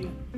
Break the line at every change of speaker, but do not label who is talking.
you.